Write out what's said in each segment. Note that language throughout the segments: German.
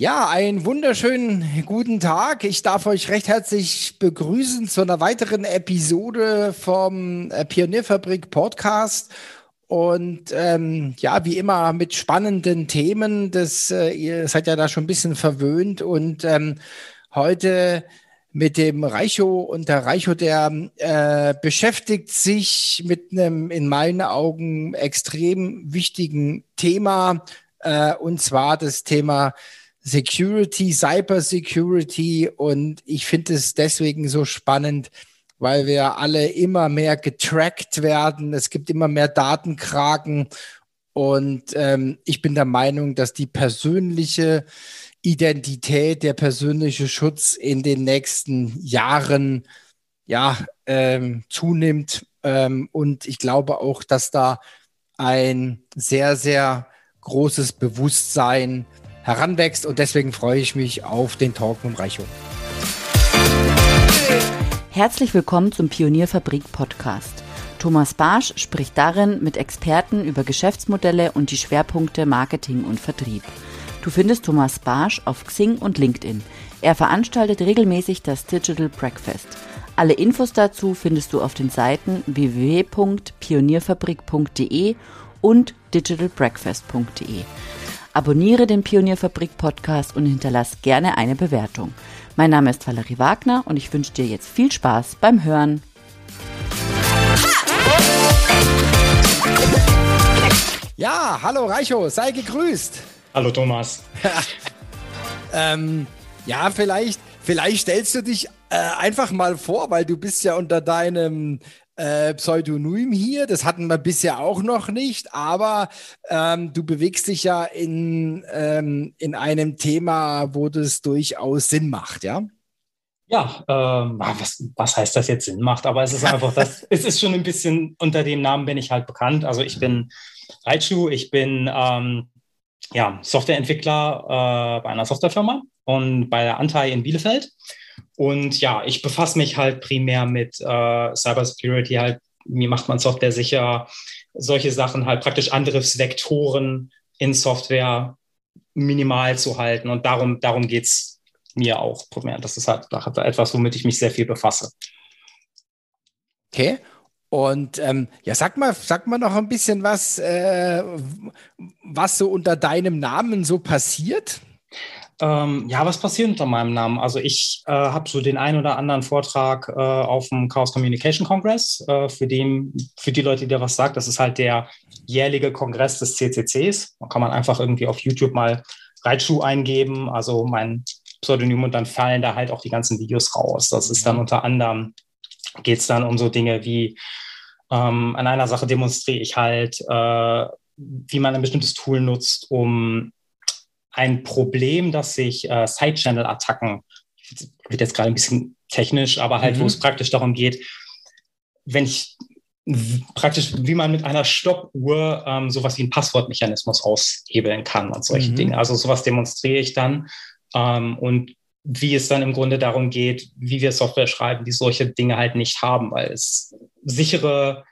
Ja, einen wunderschönen guten Tag. Ich darf euch recht herzlich begrüßen zu einer weiteren Episode vom äh, Pionierfabrik Podcast. Und ähm, ja, wie immer mit spannenden Themen. Das, äh, ihr seid ja da schon ein bisschen verwöhnt. Und ähm, heute mit dem Reicho und der Reicho, der äh, beschäftigt sich mit einem in meinen Augen extrem wichtigen Thema, äh, und zwar das Thema Security, Cyber Security. Und ich finde es deswegen so spannend, weil wir alle immer mehr getrackt werden. Es gibt immer mehr Datenkraken. Und ähm, ich bin der Meinung, dass die persönliche Identität, der persönliche Schutz in den nächsten Jahren ja ähm, zunimmt. Ähm, und ich glaube auch, dass da ein sehr, sehr großes Bewusstsein heranwächst. Und deswegen freue ich mich auf den Talk mit Reicho. Herzlich willkommen zum Pionierfabrik Podcast. Thomas Barsch spricht darin mit Experten über Geschäftsmodelle und die Schwerpunkte Marketing und Vertrieb. Du findest Thomas Barsch auf Xing und LinkedIn. Er veranstaltet regelmäßig das Digital Breakfast. Alle Infos dazu findest du auf den Seiten www.pionierfabrik.de und digitalbreakfast.de. Abonniere den Pionierfabrik Podcast und hinterlass gerne eine Bewertung. Mein Name ist Valerie Wagner und ich wünsche dir jetzt viel Spaß beim Hören. Ja, hallo Reicho, sei gegrüßt. Hallo Thomas. ähm, ja, vielleicht, vielleicht stellst du dich äh, einfach mal vor, weil du bist ja unter deinem äh, Pseudonym hier. Das hatten wir bisher auch noch nicht, aber ähm, du bewegst dich ja in, ähm, in einem Thema, wo das durchaus Sinn macht, ja? Ja, ähm, ah, was, was heißt das jetzt Sinn macht? Aber es ist einfach das, es ist schon ein bisschen unter dem Namen bin ich halt bekannt. Also ich bin Raichu, ich bin ähm, ja, Softwareentwickler äh, bei einer Softwarefirma und bei der Antai in Bielefeld. Und ja, ich befasse mich halt primär mit äh, Cybersecurity, halt, wie macht man Software sicher, solche Sachen, halt praktisch Angriffsvektoren in Software minimal zu halten. Und darum, darum geht es mir auch primär. Das ist halt etwas, womit ich mich sehr viel befasse. Okay. Und ähm, ja, sag mal, sag mal noch ein bisschen was, äh, was so unter deinem Namen so passiert. Ähm, ja, was passiert unter meinem Namen? Also ich äh, habe so den einen oder anderen Vortrag äh, auf dem Chaos Communication Congress, äh, für, den, für die Leute, die dir was sagt. Das ist halt der jährliche Kongress des CCCs. Da kann man einfach irgendwie auf YouTube mal Reitschuh eingeben, also mein Pseudonym und dann fallen da halt auch die ganzen Videos raus. Das ist dann mhm. unter anderem, geht es dann um so Dinge wie, ähm, an einer Sache demonstriere ich halt, äh, wie man ein bestimmtes Tool nutzt, um ein Problem, das sich äh, Side-Channel-Attacken, wird jetzt gerade ein bisschen technisch, aber halt, mhm. wo es praktisch darum geht, wenn ich praktisch, wie man mit einer Stoppuhr ähm, sowas wie einen Passwortmechanismus aushebeln kann und solche mhm. Dinge. Also sowas demonstriere ich dann ähm, und wie es dann im Grunde darum geht, wie wir Software schreiben, die solche Dinge halt nicht haben, weil es sichere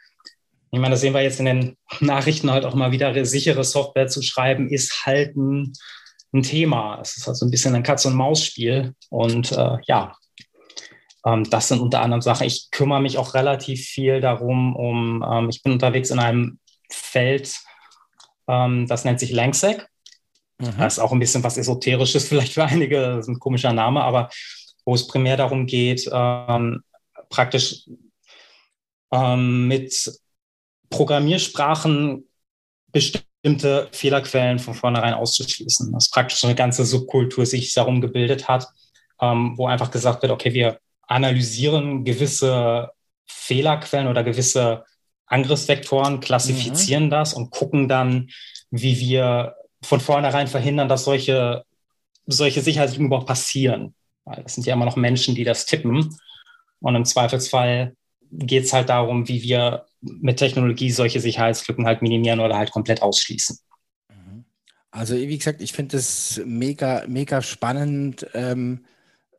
ich meine, das sehen wir jetzt in den Nachrichten halt auch mal wieder, sichere Software zu schreiben, ist halt ein ein Thema. Es ist also ein bisschen ein Katz-und-Maus-Spiel. Und äh, ja, ähm, das sind unter anderem Sachen. Ich kümmere mich auch relativ viel darum, um, ähm, ich bin unterwegs in einem Feld, ähm, das nennt sich Langsec. Mhm. Das ist auch ein bisschen was Esoterisches, vielleicht für einige, das ist ein komischer Name, aber wo es primär darum geht, ähm, praktisch ähm, mit Programmiersprachen bestimmte bestimmte Fehlerquellen von vornherein auszuschließen. Das ist praktisch eine ganze Subkultur sich darum gebildet hat, ähm, wo einfach gesagt wird, okay, wir analysieren gewisse Fehlerquellen oder gewisse Angriffsvektoren, klassifizieren mhm. das und gucken dann, wie wir von vornherein verhindern, dass solche, solche Sicherheitslücken überhaupt passieren. Weil das sind ja immer noch Menschen, die das tippen. Und im Zweifelsfall geht es halt darum, wie wir mit Technologie solche Sicherheitslücken halt minimieren oder halt komplett ausschließen. Mhm. Also wie gesagt, ich finde das mega, mega spannend, ähm,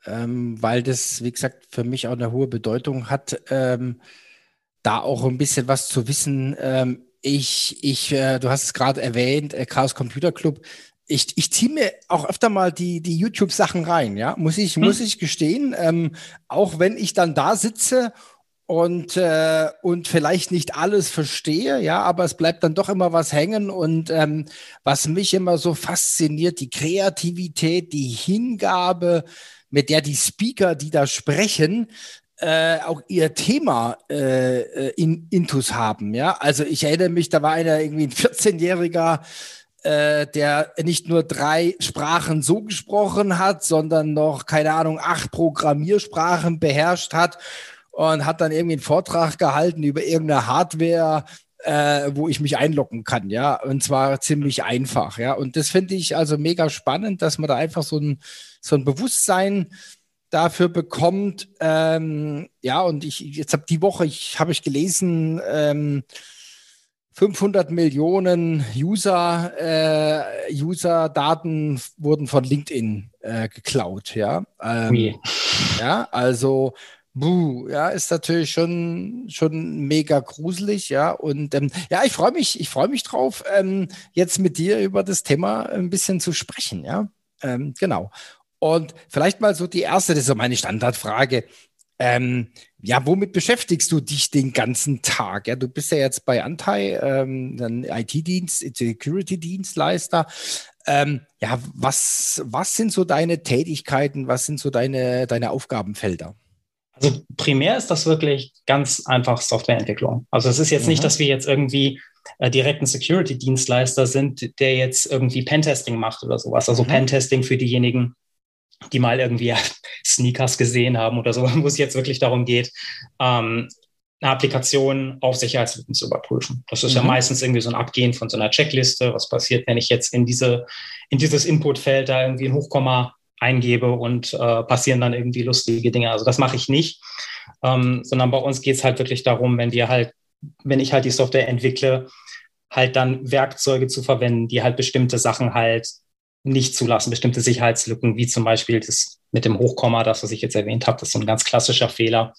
ähm, weil das, wie gesagt, für mich auch eine hohe Bedeutung hat, ähm, da auch ein bisschen was zu wissen. Ähm, ich, ich, äh, du hast es gerade erwähnt, äh, Chaos Computer Club. ich, ich ziehe mir auch öfter mal die, die YouTube-Sachen rein, ja, muss ich, hm. muss ich gestehen. Ähm, auch wenn ich dann da sitze und, äh, und vielleicht nicht alles verstehe, ja, aber es bleibt dann doch immer was hängen. Und ähm, was mich immer so fasziniert, die Kreativität, die Hingabe, mit der die Speaker, die da sprechen, äh, auch ihr Thema äh, äh in, intus haben. Ja, also ich erinnere mich, da war einer irgendwie ein 14-jähriger, äh, der nicht nur drei Sprachen so gesprochen hat, sondern noch keine Ahnung acht Programmiersprachen beherrscht hat und hat dann irgendwie einen Vortrag gehalten über irgendeine Hardware, äh, wo ich mich einloggen kann, ja, und zwar ziemlich einfach, ja. Und das finde ich also mega spannend, dass man da einfach so ein, so ein Bewusstsein dafür bekommt. Ähm, ja, und ich jetzt habe die Woche, ich habe ich gelesen, ähm, 500 Millionen User, äh, User-Daten wurden von LinkedIn äh, geklaut, ja. Ähm, ja, also Buh, ja, ist natürlich schon, schon mega gruselig, ja. Und ähm, ja, ich freue mich, ich freue mich drauf, ähm, jetzt mit dir über das Thema ein bisschen zu sprechen, ja. Ähm, genau. Und vielleicht mal so die erste, das ist so meine Standardfrage. Ähm, ja, womit beschäftigst du dich den ganzen Tag? Ja, du bist ja jetzt bei Antai, ähm, ein IT-Dienst, Security-Dienstleister. Ähm, ja, was, was sind so deine Tätigkeiten? Was sind so deine, deine Aufgabenfelder? Also primär ist das wirklich ganz einfach Softwareentwicklung. Also es ist jetzt mhm. nicht, dass wir jetzt irgendwie äh, direkt ein Security-Dienstleister sind, der jetzt irgendwie Pentesting macht oder sowas. Also mhm. Pentesting für diejenigen, die mal irgendwie Sneakers gesehen haben oder so, wo es jetzt wirklich darum geht, ähm, eine Applikation auf Sicherheitslücken zu überprüfen. Das ist mhm. ja meistens irgendwie so ein Abgehen von so einer Checkliste. Was passiert, wenn ich jetzt in diese, in dieses Inputfeld da irgendwie ein Hochkomma eingebe und äh, passieren dann irgendwie lustige Dinge. Also das mache ich nicht, ähm, sondern bei uns geht es halt wirklich darum, wenn wir halt, wenn ich halt die Software entwickle, halt dann Werkzeuge zu verwenden, die halt bestimmte Sachen halt nicht zulassen, bestimmte Sicherheitslücken, wie zum Beispiel das mit dem Hochkomma, das, was ich jetzt erwähnt habe, das ist so ein ganz klassischer Fehler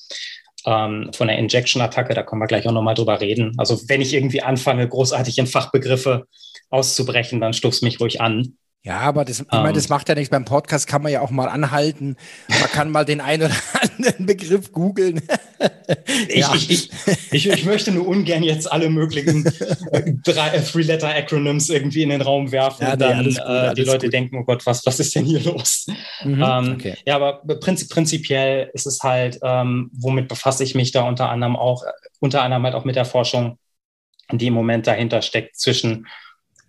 ähm, von der Injection-Attacke, da können wir gleich auch nochmal drüber reden. Also wenn ich irgendwie anfange, großartig in Fachbegriffe auszubrechen, dann stupst mich ruhig an. Ja, aber das, ich meine, das ähm. macht ja nichts. Beim Podcast kann man ja auch mal anhalten. Man kann mal den einen oder anderen Begriff googeln. ich, ja. ich, ich, ich, ich, möchte nur ungern jetzt alle möglichen äh, äh, Three-Letter-Acronyms irgendwie in den Raum werfen ja, und dann nee, gut, äh, die Leute gut. denken, oh Gott, was, was ist denn hier los? Mhm, ähm, okay. Ja, aber prinzip, prinzipiell ist es halt, ähm, womit befasse ich mich da unter anderem auch, unter anderem halt auch mit der Forschung, die im Moment dahinter steckt zwischen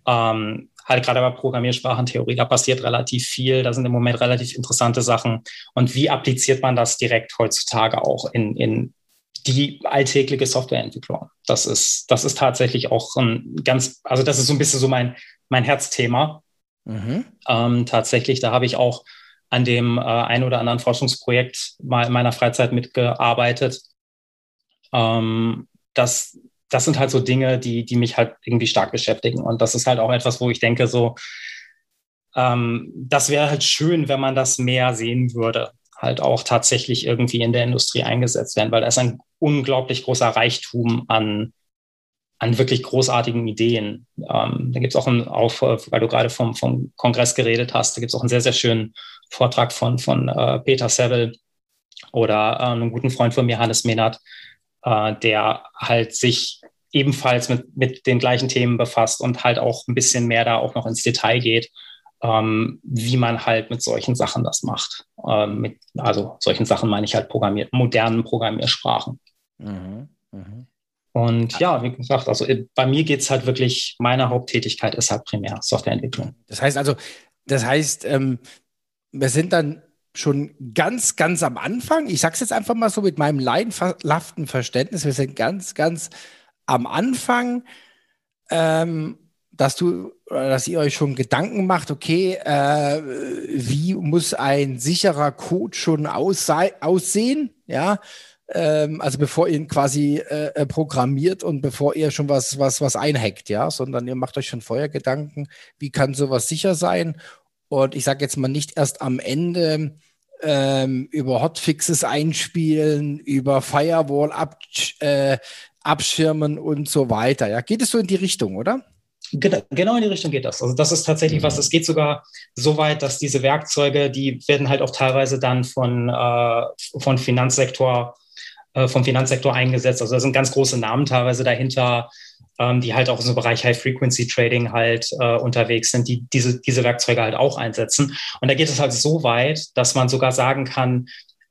ähm, halt gerade bei Programmiersprachentheorie, da passiert relativ viel, da sind im Moment relativ interessante Sachen. Und wie appliziert man das direkt heutzutage auch in, in die alltägliche Softwareentwicklung? Das ist, das ist tatsächlich auch ein ganz, also das ist so ein bisschen so mein, mein Herzthema. Mhm. Ähm, tatsächlich, da habe ich auch an dem äh, ein oder anderen Forschungsprojekt mal in meiner Freizeit mitgearbeitet. Ähm, das das sind halt so Dinge, die, die mich halt irgendwie stark beschäftigen. Und das ist halt auch etwas, wo ich denke, so, ähm, das wäre halt schön, wenn man das mehr sehen würde, halt auch tatsächlich irgendwie in der Industrie eingesetzt werden, weil da ist ein unglaublich großer Reichtum an, an wirklich großartigen Ideen. Ähm, da gibt es auch, ein, auch, weil du gerade vom, vom Kongress geredet hast, da gibt es auch einen sehr, sehr schönen Vortrag von, von äh, Peter Seville oder äh, einem guten Freund von mir, Hannes Menard, äh, der halt sich ebenfalls mit, mit den gleichen Themen befasst und halt auch ein bisschen mehr da auch noch ins Detail geht, ähm, wie man halt mit solchen Sachen das macht. Ähm, mit, also solchen Sachen meine ich halt programmiert, modernen Programmiersprachen. Mhm, mh. Und ja, wie gesagt, also äh, bei mir geht es halt wirklich, meine Haupttätigkeit ist halt primär Softwareentwicklung. Das heißt also, das heißt, ähm, wir sind dann schon ganz, ganz am Anfang. Ich sage es jetzt einfach mal so mit meinem leidenhaften Verständnis. Wir sind ganz, ganz am Anfang, ähm, dass du, dass ihr euch schon Gedanken macht, okay, äh, wie muss ein sicherer Code schon aussehen, ja, ähm, also bevor ihr ihn quasi äh, äh, programmiert und bevor ihr schon was, was, was einhackt, ja, sondern ihr macht euch schon vorher Gedanken, wie kann sowas sicher sein und ich sage jetzt mal nicht erst am Ende ähm, über Hotfixes einspielen, über Firewall ab, äh, abschirmen und so weiter. Ja, geht es so in die Richtung, oder? Genau in die Richtung geht das. Also das ist tatsächlich was, es geht sogar so weit, dass diese Werkzeuge, die werden halt auch teilweise dann von, äh, von Finanzsektor, äh, vom Finanzsektor eingesetzt. Also da sind ganz große Namen teilweise dahinter, ähm, die halt auch in so Bereich High-Frequency-Trading halt äh, unterwegs sind, die diese, diese Werkzeuge halt auch einsetzen. Und da geht es halt so weit, dass man sogar sagen kann,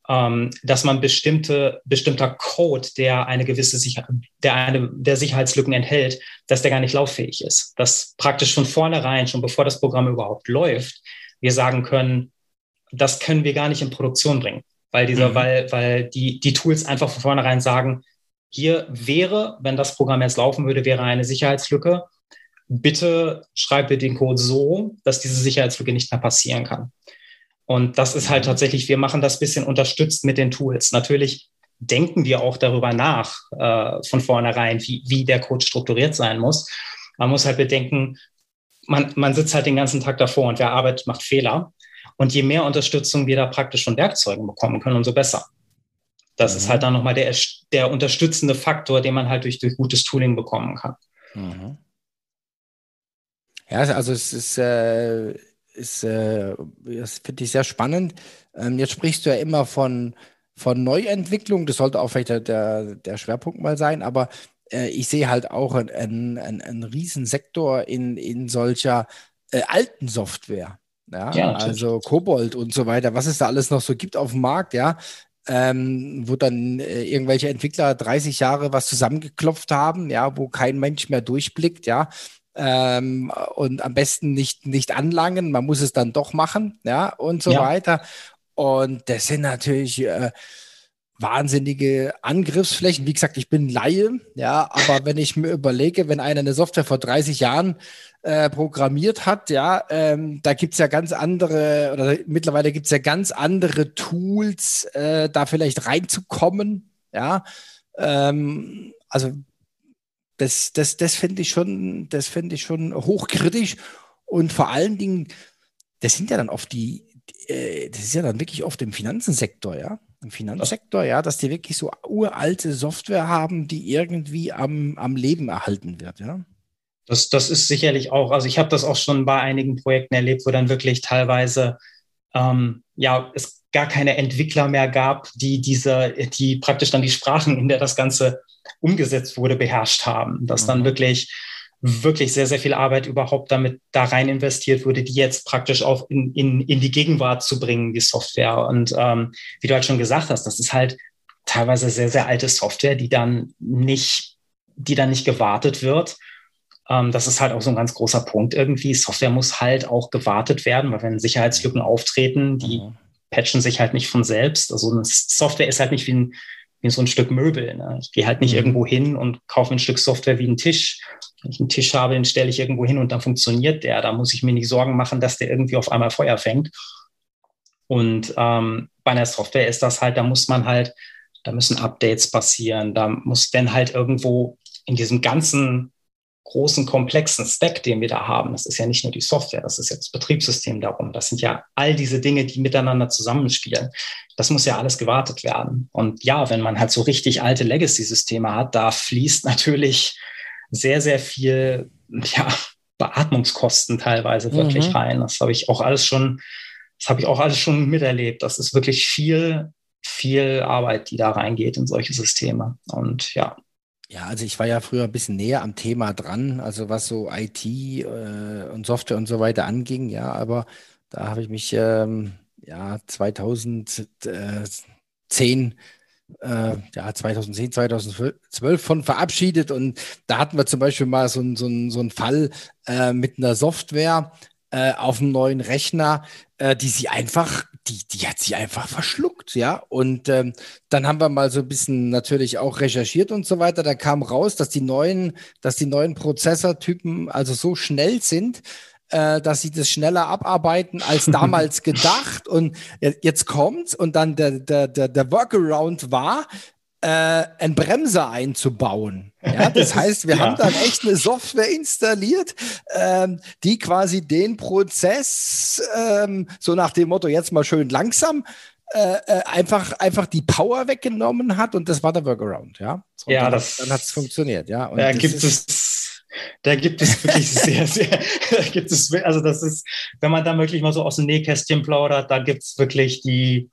ähm, dass man bestimmte, bestimmter Code, der eine gewisse Sicher der eine der Sicherheitslücken enthält, dass der gar nicht lauffähig ist. Dass praktisch von vornherein, schon bevor das Programm überhaupt läuft, wir sagen können, das können wir gar nicht in Produktion bringen, weil dieser, mhm. weil, weil die, die Tools einfach von vornherein sagen, hier wäre, wenn das Programm jetzt laufen würde, wäre eine Sicherheitslücke. Bitte schreibe den Code so, dass diese Sicherheitslücke nicht mehr passieren kann. Und das ist halt mhm. tatsächlich, wir machen das bisschen unterstützt mit den Tools. Natürlich denken wir auch darüber nach, äh, von vornherein, wie, wie der Code strukturiert sein muss. Man muss halt bedenken, man, man sitzt halt den ganzen Tag davor und wer arbeitet, macht Fehler. Und je mehr Unterstützung wir da praktisch von Werkzeugen bekommen können, umso besser. Das mhm. ist halt dann nochmal der, der unterstützende Faktor, den man halt durch, durch gutes Tooling bekommen kann. Mhm. Ja, also es ist, äh, ist, äh, das finde ich sehr spannend. Ähm, jetzt sprichst du ja immer von, von Neuentwicklung, das sollte auch vielleicht der, der Schwerpunkt mal sein, aber äh, ich sehe halt auch einen, einen, einen Riesensektor in, in solcher äh, alten Software. Ja, ja also Kobold und so weiter, was es da alles noch so gibt auf dem Markt, ja. Ähm, wo dann äh, irgendwelche Entwickler 30 Jahre was zusammengeklopft haben, ja, wo kein Mensch mehr durchblickt, ja ähm, und am besten nicht, nicht anlangen, man muss es dann doch machen, ja, und so ja. weiter. Und das sind natürlich äh, wahnsinnige Angriffsflächen. Wie gesagt, ich bin Laie, ja, aber wenn ich mir überlege, wenn einer eine Software vor 30 Jahren äh, programmiert hat, ja, ähm, da gibt es ja ganz andere, oder mittlerweile gibt es ja ganz andere Tools, äh, da vielleicht reinzukommen, ja. Ähm, also das, das, das finde ich schon, das finde ich schon hochkritisch. Und vor allen Dingen, das sind ja dann oft die, äh, das ist ja dann wirklich oft im Finanzensektor, ja. Im Finanzsektor, ja, dass die wirklich so uralte Software haben, die irgendwie am, am Leben erhalten wird, ja. Das, das ist sicherlich auch, also ich habe das auch schon bei einigen Projekten erlebt, wo dann wirklich teilweise ähm, ja, es gar keine Entwickler mehr gab, die diese, die praktisch dann die Sprachen, in der das Ganze umgesetzt wurde, beherrscht haben. Dass dann mhm. wirklich, wirklich sehr, sehr viel Arbeit überhaupt damit da rein investiert wurde, die jetzt praktisch auch in, in, in die Gegenwart zu bringen, die Software. Und ähm, wie du halt schon gesagt hast, das ist halt teilweise sehr, sehr alte Software, die dann nicht, die dann nicht gewartet wird. Ähm, das ist halt auch so ein ganz großer Punkt irgendwie. Software muss halt auch gewartet werden, weil wenn Sicherheitslücken auftreten, die mhm. patchen sich halt nicht von selbst. Also eine Software ist halt nicht wie ein wie so ein Stück Möbel. Ne? Ich gehe halt nicht mhm. irgendwo hin und kaufe ein Stück Software wie einen Tisch. Wenn ich einen Tisch habe, den stelle ich irgendwo hin und dann funktioniert der. Da muss ich mir nicht Sorgen machen, dass der irgendwie auf einmal Feuer fängt. Und ähm, bei einer Software ist das halt, da muss man halt, da müssen Updates passieren, da muss dann halt irgendwo in diesem ganzen großen, komplexen Stack, den wir da haben, das ist ja nicht nur die Software, das ist ja das Betriebssystem darum. Das sind ja all diese Dinge, die miteinander zusammenspielen. Das muss ja alles gewartet werden. Und ja, wenn man halt so richtig alte Legacy-Systeme hat, da fließt natürlich sehr, sehr viel, ja, Beatmungskosten teilweise wirklich mhm. rein. Das habe ich auch alles schon, das habe ich auch alles schon miterlebt. Das ist wirklich viel, viel Arbeit, die da reingeht in solche Systeme. Und ja, ja, also ich war ja früher ein bisschen näher am Thema dran, also was so IT äh, und Software und so weiter anging, ja, aber da habe ich mich ähm, ja 2010 äh, ja, 2010, 2012 von verabschiedet und da hatten wir zum Beispiel mal so, so, so einen Fall äh, mit einer Software äh, auf einem neuen Rechner, äh, die sie einfach die, die hat sie einfach verschluckt, ja. Und ähm, dann haben wir mal so ein bisschen natürlich auch recherchiert und so weiter. Da kam raus, dass die neuen, dass die neuen Prozessortypen also so schnell sind, äh, dass sie das schneller abarbeiten als damals gedacht. Und jetzt kommt's und dann der, der, der, der Workaround war, äh, einen Bremser einzubauen. Ja, das heißt, wir ja. haben dann echt eine Software installiert, ähm, die quasi den Prozess ähm, so nach dem Motto jetzt mal schön langsam äh, äh einfach einfach die Power weggenommen hat und das war der Workaround. Ja, so, ja, dann, das dann hat es funktioniert. Ja, und ja, gibt es Da gibt es wirklich sehr, sehr, da gibt es, also das ist, wenn man da wirklich mal so aus dem Nähkästchen plaudert, da gibt es wirklich die,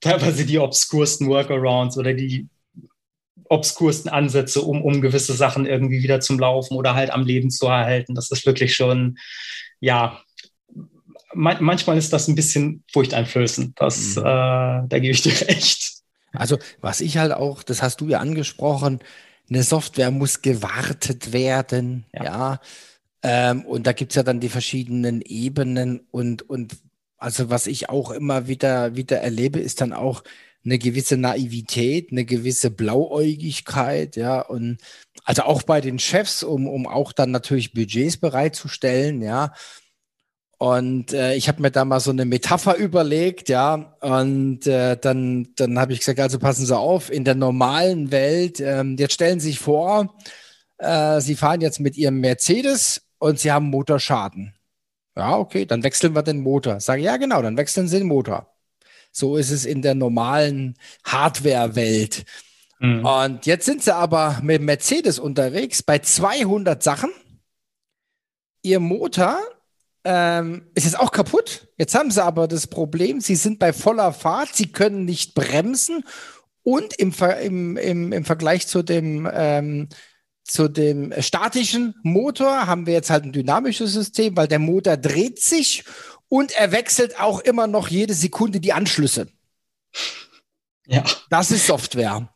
teilweise die obskursten Workarounds oder die obskursten Ansätze, um, um gewisse Sachen irgendwie wieder zum Laufen oder halt am Leben zu erhalten. Das ist wirklich schon, ja, man, manchmal ist das ein bisschen furchteinflößend. Das, mhm. äh, da gebe ich dir recht. Also, was ich halt auch, das hast du ja angesprochen, eine Software muss gewartet werden, ja. ja. Ähm, und da gibt es ja dann die verschiedenen Ebenen und, und also was ich auch immer wieder, wieder erlebe, ist dann auch eine gewisse Naivität, eine gewisse Blauäugigkeit, ja, und also auch bei den Chefs, um, um auch dann natürlich Budgets bereitzustellen, ja. Und äh, ich habe mir da mal so eine Metapher überlegt, ja, und äh, dann, dann habe ich gesagt, also passen Sie auf, in der normalen Welt, ähm, jetzt stellen Sie sich vor, äh, Sie fahren jetzt mit Ihrem Mercedes und Sie haben Motorschaden. Ja, okay, dann wechseln wir den Motor. Sage, ja, genau, dann wechseln Sie den Motor. So ist es in der normalen Hardware-Welt. Mhm. Und jetzt sind Sie aber mit Mercedes unterwegs bei 200 Sachen. Ihr Motor ähm, ist jetzt auch kaputt. Jetzt haben sie aber das Problem, sie sind bei voller Fahrt, sie können nicht bremsen und im, Ver im, im, im Vergleich zu dem, ähm, zu dem statischen Motor haben wir jetzt halt ein dynamisches System, weil der Motor dreht sich und er wechselt auch immer noch jede Sekunde die Anschlüsse. Ja. Das ist Software.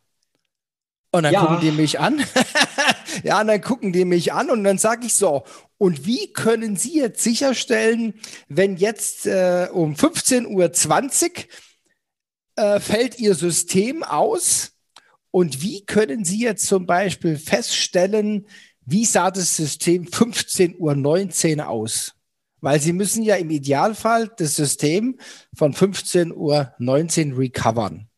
Und dann ja. gucken die mich an. ja, und dann gucken die mich an und dann sage ich so, und wie können Sie jetzt sicherstellen, wenn jetzt äh, um 15.20 Uhr äh, fällt Ihr System aus? Und wie können Sie jetzt zum Beispiel feststellen, wie sah das System 15.19 Uhr aus? Weil Sie müssen ja im Idealfall das System von 15.19 Uhr recovern.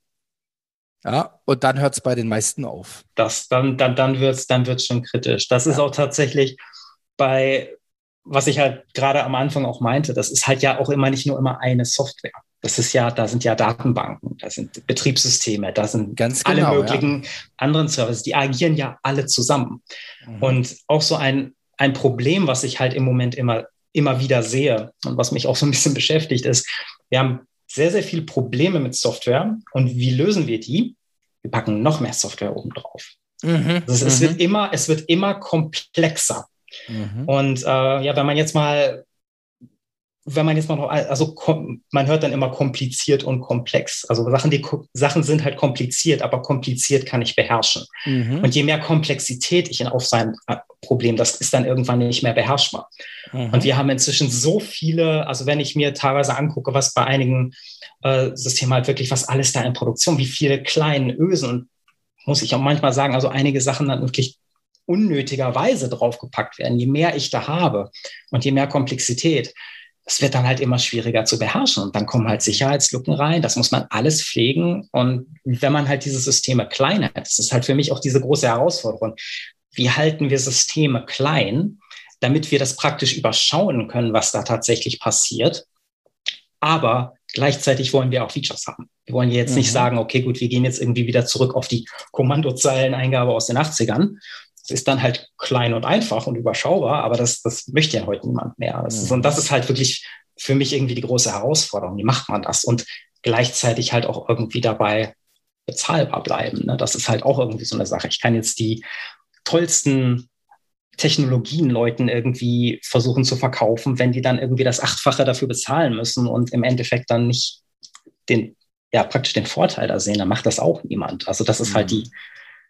Ja, und dann hört es bei den meisten auf. Das, dann dann, dann wird es dann wird's schon kritisch. Das ja. ist auch tatsächlich, bei, was ich halt gerade am Anfang auch meinte, das ist halt ja auch immer nicht nur immer eine Software. Das ist ja, da sind ja Datenbanken, da sind Betriebssysteme, da sind Ganz genau, alle möglichen ja. anderen Services, die agieren ja alle zusammen. Mhm. Und auch so ein, ein Problem, was ich halt im Moment immer, immer wieder sehe und was mich auch so ein bisschen beschäftigt, ist, wir haben sehr, sehr viele Probleme mit Software. Und wie lösen wir die? Wir packen noch mehr Software oben drauf. Mhm. Also es, mhm. wird immer, es wird immer komplexer. Mhm. Und äh, ja, wenn man jetzt mal, wenn man jetzt mal noch, also man hört dann immer kompliziert und komplex. Also Sachen, die Sachen sind halt kompliziert, aber kompliziert kann ich beherrschen. Mhm. Und je mehr Komplexität ich auf sein äh, Problem, das ist dann irgendwann nicht mehr beherrschbar. Mhm. Und wir haben inzwischen so viele, also wenn ich mir teilweise angucke, was bei einigen äh, Systemen halt wirklich, was alles da in Produktion, wie viele kleinen Ösen und muss ich auch manchmal sagen, also einige Sachen dann wirklich unnötigerweise draufgepackt werden, je mehr ich da habe und je mehr Komplexität, es wird dann halt immer schwieriger zu beherrschen. Und dann kommen halt Sicherheitslücken rein. Das muss man alles pflegen. Und wenn man halt diese Systeme klein hat, das ist halt für mich auch diese große Herausforderung. Wie halten wir Systeme klein, damit wir das praktisch überschauen können, was da tatsächlich passiert? Aber gleichzeitig wollen wir auch Features haben. Wir wollen jetzt mhm. nicht sagen, okay, gut, wir gehen jetzt irgendwie wieder zurück auf die Kommandozeileneingabe aus den 80ern, es ist dann halt klein und einfach und überschaubar, aber das, das möchte ja heute niemand mehr. Das ist, und das ist halt wirklich für mich irgendwie die große Herausforderung. Wie macht man das? Und gleichzeitig halt auch irgendwie dabei bezahlbar bleiben. Ne? Das ist halt auch irgendwie so eine Sache. Ich kann jetzt die tollsten Technologien Leuten irgendwie versuchen zu verkaufen, wenn die dann irgendwie das Achtfache dafür bezahlen müssen und im Endeffekt dann nicht den, ja, praktisch den Vorteil da sehen, dann macht das auch niemand. Also das ist halt mhm. halt die,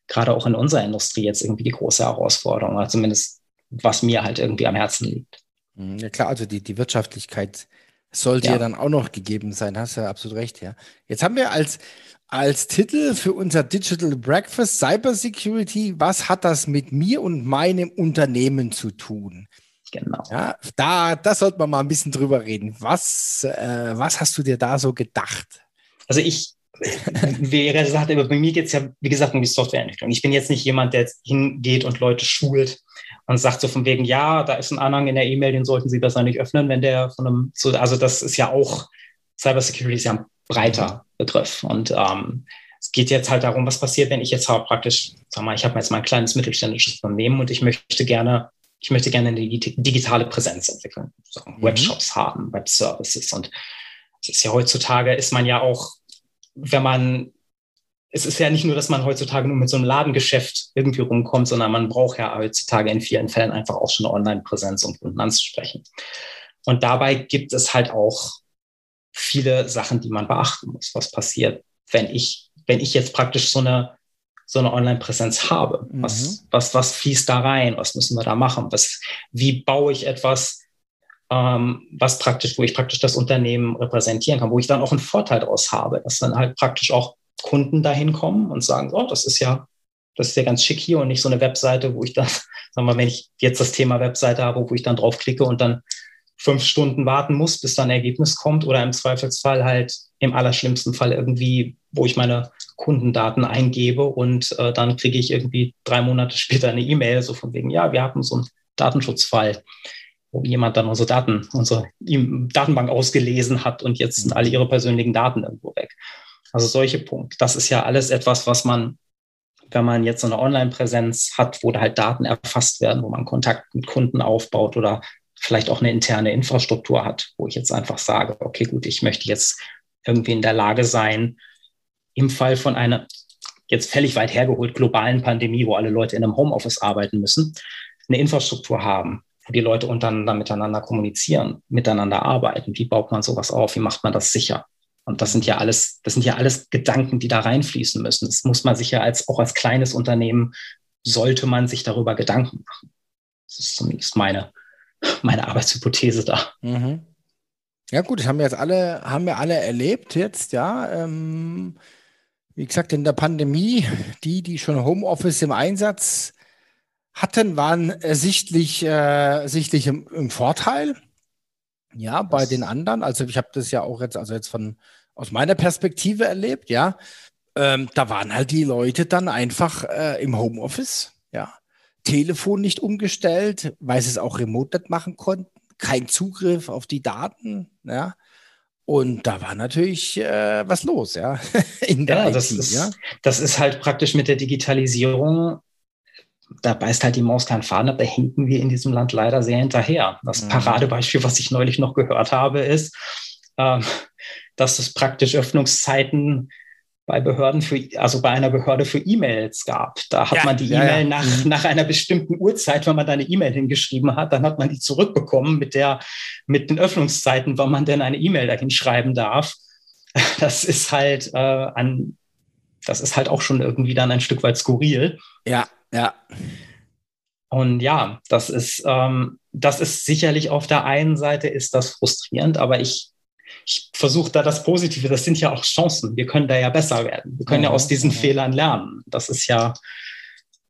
gerade auch in unserer Industrie jetzt irgendwie die große Herausforderung, oder zumindest was mir halt irgendwie am Herzen liegt. Mhm, ja klar, also die, die Wirtschaftlichkeit sollte ja. ja dann auch noch gegeben sein, hast du ja absolut recht, ja. Jetzt haben wir als, als Titel für unser Digital Breakfast Cybersecurity, was hat das mit mir und meinem Unternehmen zu tun? Genau. Ja, da, da sollte man mal ein bisschen drüber reden. Was, äh, was hast du dir da so gedacht? Also ich, wie ihr gesagt habt, bei mir geht es ja, wie gesagt, um die Softwareentwicklung. Ich bin jetzt nicht jemand, der jetzt hingeht und Leute schult und sagt so von wegen, ja, da ist ein Anhang in der E-Mail, den sollten Sie besser nicht öffnen, wenn der von einem, so, also das ist ja auch, Cybersecurity ist ja ein breiter Begriff. Und ähm, es geht jetzt halt darum, was passiert, wenn ich jetzt halt praktisch, sag mal, ich habe jetzt mal ein kleines mittelständisches Unternehmen und ich möchte gerne ich möchte gerne eine digitale Präsenz entwickeln, mhm. Webshops haben, Webservices. Und es ist ja heutzutage, ist man ja auch, wenn man, es ist ja nicht nur, dass man heutzutage nur mit so einem Ladengeschäft irgendwie rumkommt, sondern man braucht ja heutzutage in vielen Fällen einfach auch schon eine Online-Präsenz, um Kunden anzusprechen. Und dabei gibt es halt auch viele Sachen, die man beachten muss, was passiert, wenn ich, wenn ich jetzt praktisch so eine so eine Online-Präsenz habe. Mhm. Was, was, was fließt da rein? Was müssen wir da machen? Was, wie baue ich etwas, was praktisch, wo ich praktisch das Unternehmen repräsentieren kann, wo ich dann auch einen Vorteil daraus habe, dass dann halt praktisch auch Kunden dahin kommen und sagen, oh, das ist ja, das ist ja ganz schick hier und nicht so eine Webseite, wo ich dann, sagen wir mal, wenn ich jetzt das Thema Webseite habe, wo ich dann draufklicke und dann fünf Stunden warten muss, bis dann ein Ergebnis kommt oder im Zweifelsfall halt im allerschlimmsten Fall irgendwie, wo ich meine Kundendaten eingebe und äh, dann kriege ich irgendwie drei Monate später eine E-Mail, so von wegen, ja, wir haben so einen Datenschutzfall, wo jemand dann unsere Daten, unsere Datenbank ausgelesen hat und jetzt sind alle ihre persönlichen Daten irgendwo weg. Also solche Punkte. Das ist ja alles etwas, was man, wenn man jetzt so eine Online-Präsenz hat, wo da halt Daten erfasst werden, wo man Kontakt mit Kunden aufbaut oder vielleicht auch eine interne Infrastruktur hat, wo ich jetzt einfach sage, okay, gut, ich möchte jetzt irgendwie in der Lage sein, im Fall von einer jetzt völlig weit hergeholt globalen Pandemie, wo alle Leute in einem Homeoffice arbeiten müssen, eine Infrastruktur haben, wo die Leute untereinander miteinander kommunizieren, miteinander arbeiten. Wie baut man sowas auf? Wie macht man das sicher? Und das sind ja alles, das sind ja alles Gedanken, die da reinfließen müssen. Das muss man sich ja als, auch als kleines Unternehmen sollte man sich darüber Gedanken machen. Das ist zumindest meine, meine Arbeitshypothese da. Mhm. Ja, gut, das haben wir jetzt alle, haben wir alle erlebt jetzt, ja. Ähm, wie gesagt, in der Pandemie, die, die schon Homeoffice im Einsatz hatten, waren ersichtlich, äh, sichtlich im, im, Vorteil. Ja, bei den anderen. Also ich habe das ja auch jetzt, also jetzt von aus meiner Perspektive erlebt, ja. Ähm, da waren halt die Leute dann einfach äh, im Homeoffice, ja. Telefon nicht umgestellt, weil sie es auch remote nicht machen konnten, kein Zugriff auf die Daten, ja. Und da war natürlich äh, was los, ja. In der ja, das, IT, ist, ja? das ist halt praktisch mit der Digitalisierung, da beißt halt die Maus keinen Faden ab, da hinken wir in diesem Land leider sehr hinterher. Das mhm. Paradebeispiel, was ich neulich noch gehört habe, ist, äh, dass es praktisch Öffnungszeiten bei Behörden für, also bei einer Behörde für E-Mails gab. Da hat ja, man die E-Mail ja, ja. nach, mhm. nach einer bestimmten Uhrzeit, wenn man da eine E-Mail hingeschrieben hat, dann hat man die zurückbekommen mit der, mit den Öffnungszeiten, wann man denn eine E-Mail dahin schreiben darf. Das ist halt äh, an, das ist halt auch schon irgendwie dann ein Stück weit skurril. Ja, ja. Und ja, das ist, ähm, das ist sicherlich auf der einen Seite ist das frustrierend, aber ich ich versuche da das Positive, das sind ja auch Chancen. Wir können da ja besser werden. Wir können ja, ja aus diesen ja. Fehlern lernen. Das ist ja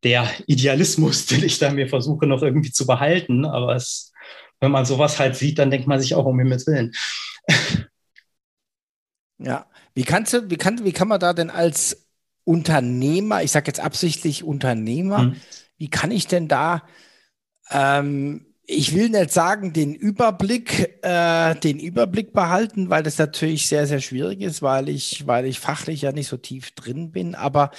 der Idealismus, den ich da mir versuche noch irgendwie zu behalten. Aber es, wenn man sowas halt sieht, dann denkt man sich auch um Himmels Willen. Ja, wie kannst du, wie kann, wie kann man da denn als Unternehmer, ich sage jetzt absichtlich Unternehmer, hm. wie kann ich denn da ähm, ich will nicht sagen, den Überblick, äh, den Überblick behalten, weil das natürlich sehr, sehr schwierig ist, weil ich, weil ich fachlich ja nicht so tief drin bin. Aber,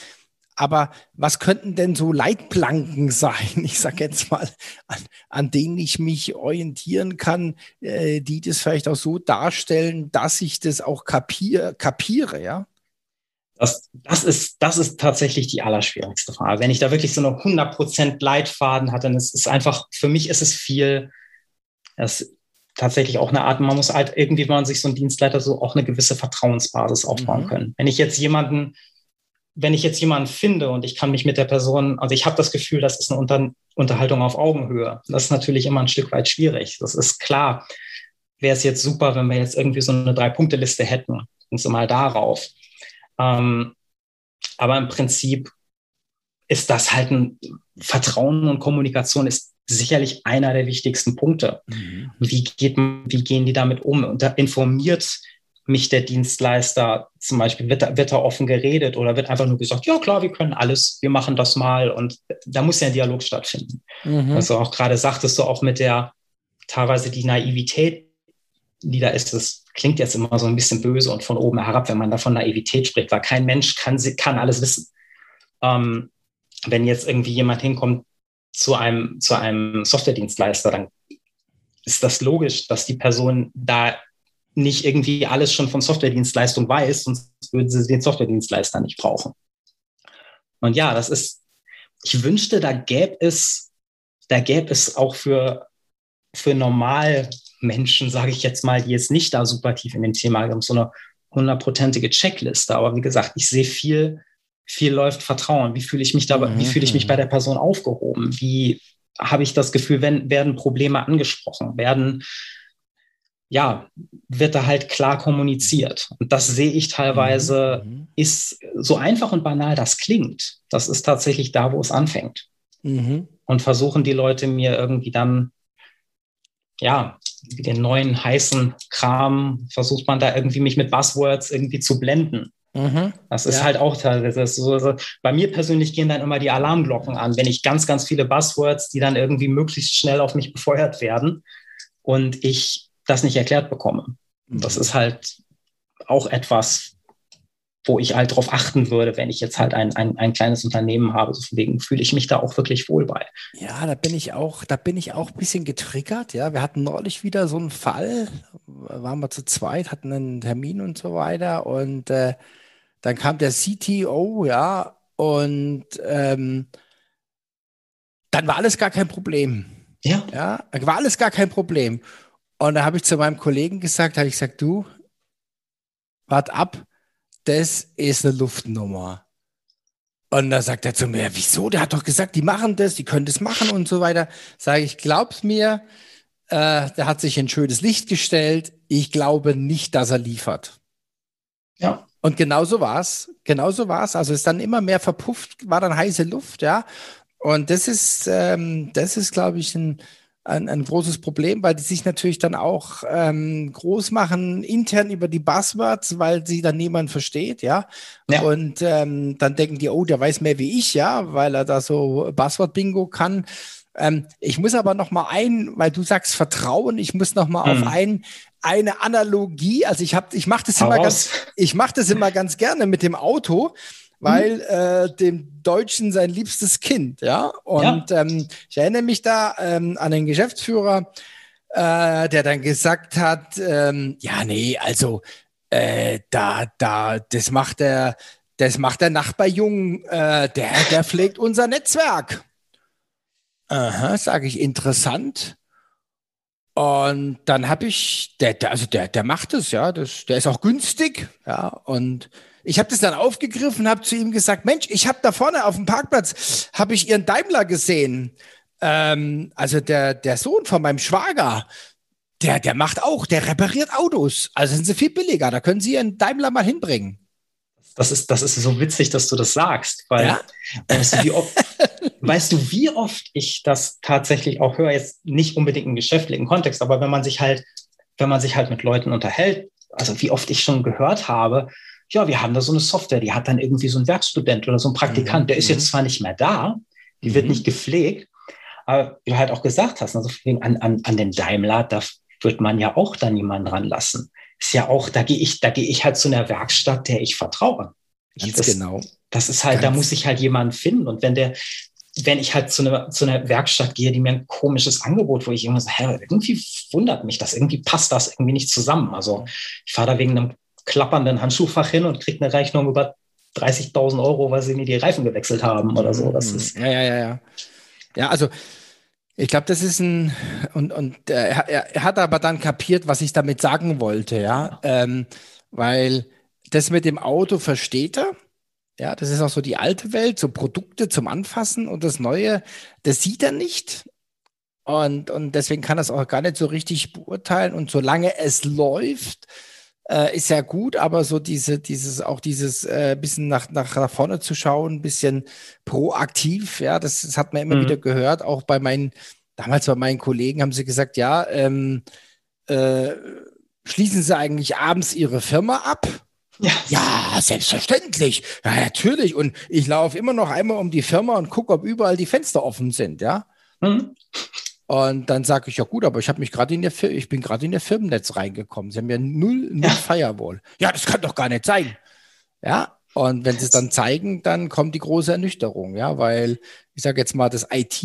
aber was könnten denn so Leitplanken sein? Ich sage jetzt mal, an, an denen ich mich orientieren kann, äh, die das vielleicht auch so darstellen, dass ich das auch kapier, kapiere, ja? Das, das, ist, das ist tatsächlich die allerschwierigste Frage. Wenn ich da wirklich so eine 100% Leitfaden hatte, dann ist es einfach, für mich ist es viel, das ist tatsächlich auch eine Art, man muss halt irgendwie, wenn man sich so einen Dienstleiter so auch eine gewisse Vertrauensbasis aufbauen mhm. können. Wenn ich jetzt jemanden, wenn ich jetzt jemanden finde und ich kann mich mit der Person, also ich habe das Gefühl, das ist eine Unter Unterhaltung auf Augenhöhe. Das ist natürlich immer ein Stück weit schwierig. Das ist klar. Wäre es jetzt super, wenn wir jetzt irgendwie so eine Drei-Punkte-Liste hätten. Und so mal darauf. Ähm, aber im Prinzip ist das halt ein Vertrauen und Kommunikation ist sicherlich einer der wichtigsten Punkte. Mhm. Wie, geht, wie gehen die damit um? Und da informiert mich der Dienstleister zum Beispiel, wird da, wird da offen geredet oder wird einfach nur gesagt, ja klar, wir können alles, wir machen das mal und da muss ja ein Dialog stattfinden. Mhm. Also auch gerade sagtest du auch mit der teilweise die Naivität, die da ist, das klingt jetzt immer so ein bisschen böse und von oben herab, wenn man da von Naivität spricht, weil kein Mensch kann, kann alles wissen. Ähm, wenn jetzt irgendwie jemand hinkommt, zu einem, zu einem Softwaredienstleister, dann ist das logisch, dass die Person da nicht irgendwie alles schon von Softwaredienstleistung weiß, sonst würden sie den Softwaredienstleister nicht brauchen. Und ja, das ist, ich wünschte, da gäbe es, da gäbe es auch für, für Normalmenschen, sage ich jetzt mal, die jetzt nicht da super tief in dem Thema haben, so eine hundertprozentige Checkliste. Aber wie gesagt, ich sehe viel, viel läuft Vertrauen. Wie fühle ich mich da, mhm. wie fühle ich mich bei der Person aufgehoben? Wie habe ich das Gefühl, wenn, werden Probleme angesprochen, werden, ja, wird da halt klar kommuniziert. Und das sehe ich teilweise, mhm. ist so einfach und banal das klingt. Das ist tatsächlich da, wo es anfängt. Mhm. Und versuchen die Leute mir irgendwie dann, ja, den neuen heißen Kram, versucht man da irgendwie mich mit Buzzwords irgendwie zu blenden. Mhm. Das ist ja. halt auch teilweise so, so. Bei mir persönlich gehen dann immer die Alarmglocken an, wenn ich ganz, ganz viele Buzzwords, die dann irgendwie möglichst schnell auf mich befeuert werden und ich das nicht erklärt bekomme. Mhm. Das ist halt auch etwas, wo ich halt darauf achten würde, wenn ich jetzt halt ein, ein, ein kleines Unternehmen habe. Deswegen fühle ich mich da auch wirklich wohl bei. Ja, da bin ich auch, da bin ich auch ein bisschen getriggert. Ja, wir hatten neulich wieder so einen Fall, waren wir zu zweit, hatten einen Termin und so weiter. Und äh, dann kam der CTO, ja, und ähm, dann war alles gar kein Problem. Ja. Ja, war alles gar kein Problem. Und da habe ich zu meinem Kollegen gesagt, habe ich gesagt, du, wart ab, das ist eine Luftnummer. Und da sagt er zu mir, wieso? Der hat doch gesagt, die machen das, die können das machen und so weiter. Sage ich, glaub's mir, äh, der hat sich ein schönes Licht gestellt. Ich glaube nicht, dass er liefert. Ja. Und genauso war's. Genauso war's. Also ist dann immer mehr verpufft, war dann heiße Luft, ja. Und das ist, ähm, das ist, glaube ich, ein, ein, ein großes Problem, weil die sich natürlich dann auch ähm, groß machen intern über die Buzzwords, weil sie dann niemand versteht, ja. ja. Und ähm, dann denken die, oh, der weiß mehr wie ich, ja, weil er da so Buzzword-Bingo kann. Ähm, ich muss aber noch mal ein, weil du sagst Vertrauen, ich muss noch mal hm. auf ein eine Analogie. Also ich habe, ich mache das immer ganz, ich mache das immer ganz gerne mit dem Auto weil mhm. äh, dem Deutschen sein liebstes Kind, ja. Und ja. Ähm, ich erinnere mich da ähm, an den Geschäftsführer, äh, der dann gesagt hat, ähm, ja, nee, also äh, da, da, das macht der, das macht der Nachbarjung, äh, der, der pflegt unser Netzwerk. Aha, sage ich, interessant. Und dann habe ich, der, der, also der, der macht es, ja, das, der ist auch günstig, ja, und ich habe das dann aufgegriffen, habe zu ihm gesagt, Mensch, ich habe da vorne auf dem Parkplatz, habe ich Ihren Daimler gesehen. Ähm, also der, der Sohn von meinem Schwager, der, der macht auch, der repariert Autos. Also sind sie viel billiger. Da können Sie Ihren Daimler mal hinbringen. Das ist, das ist so witzig, dass du das sagst, weil ja? weißt, du, wie oft, weißt du, wie oft ich das tatsächlich auch höre, jetzt nicht unbedingt im geschäftlichen Kontext, aber wenn man sich halt, wenn man sich halt mit Leuten unterhält, also wie oft ich schon gehört habe, ja, wir haben da so eine Software, die hat dann irgendwie so ein Werkstudent oder so ein Praktikant, mhm. der ist jetzt mhm. zwar nicht mehr da, die mhm. wird nicht gepflegt, aber wie du halt auch gesagt hast, also an, an, an den Daimler, da wird man ja auch dann niemanden ranlassen. Ist ja auch, da gehe ich, da gehe ich halt zu einer Werkstatt, der ich vertraue. Ganz das, genau. Das ist halt, Ganz da muss ich halt jemanden finden. Und wenn der, wenn ich halt zu einer, zu einer Werkstatt gehe, die mir ein komisches Angebot, wo ich immer so, hä, irgendwie wundert mich das, irgendwie passt das irgendwie nicht zusammen. Also ich fahre da wegen einem klappernden Handschuhfach hin und kriegt eine Rechnung über 30.000 Euro, weil sie mir die Reifen gewechselt haben oder so. Das ist ja, ja, ja, ja. Ja, also ich glaube, das ist ein und und äh, er, er, hat aber dann kapiert, was ich damit sagen wollte, ja, ähm, weil das mit dem Auto versteht er. Ja, das ist auch so die alte Welt, so Produkte zum Anfassen und das Neue, das sieht er nicht. Und, und deswegen kann er es auch gar nicht so richtig beurteilen. Und solange es läuft, äh, ist ja gut, aber so diese, dieses, auch dieses äh, bisschen nach, nach, nach vorne zu schauen, ein bisschen proaktiv, ja, das, das hat man immer mhm. wieder gehört, auch bei meinen, damals bei meinen Kollegen haben sie gesagt, ja, ähm, äh, schließen sie eigentlich abends ihre Firma ab? Ja. ja, selbstverständlich. Ja, natürlich. Und ich laufe immer noch einmal um die Firma und gucke, ob überall die Fenster offen sind, ja. Mhm. Und dann sage ich, ja gut, aber ich habe mich gerade in der Fir ich bin gerade in der Firmennetz reingekommen. Sie haben ja null, null ja. Firewall. Ja, das kann doch gar nicht sein. Ja, Und wenn sie es dann zeigen, dann kommt die große Ernüchterung, ja, weil ich sage jetzt mal, das IT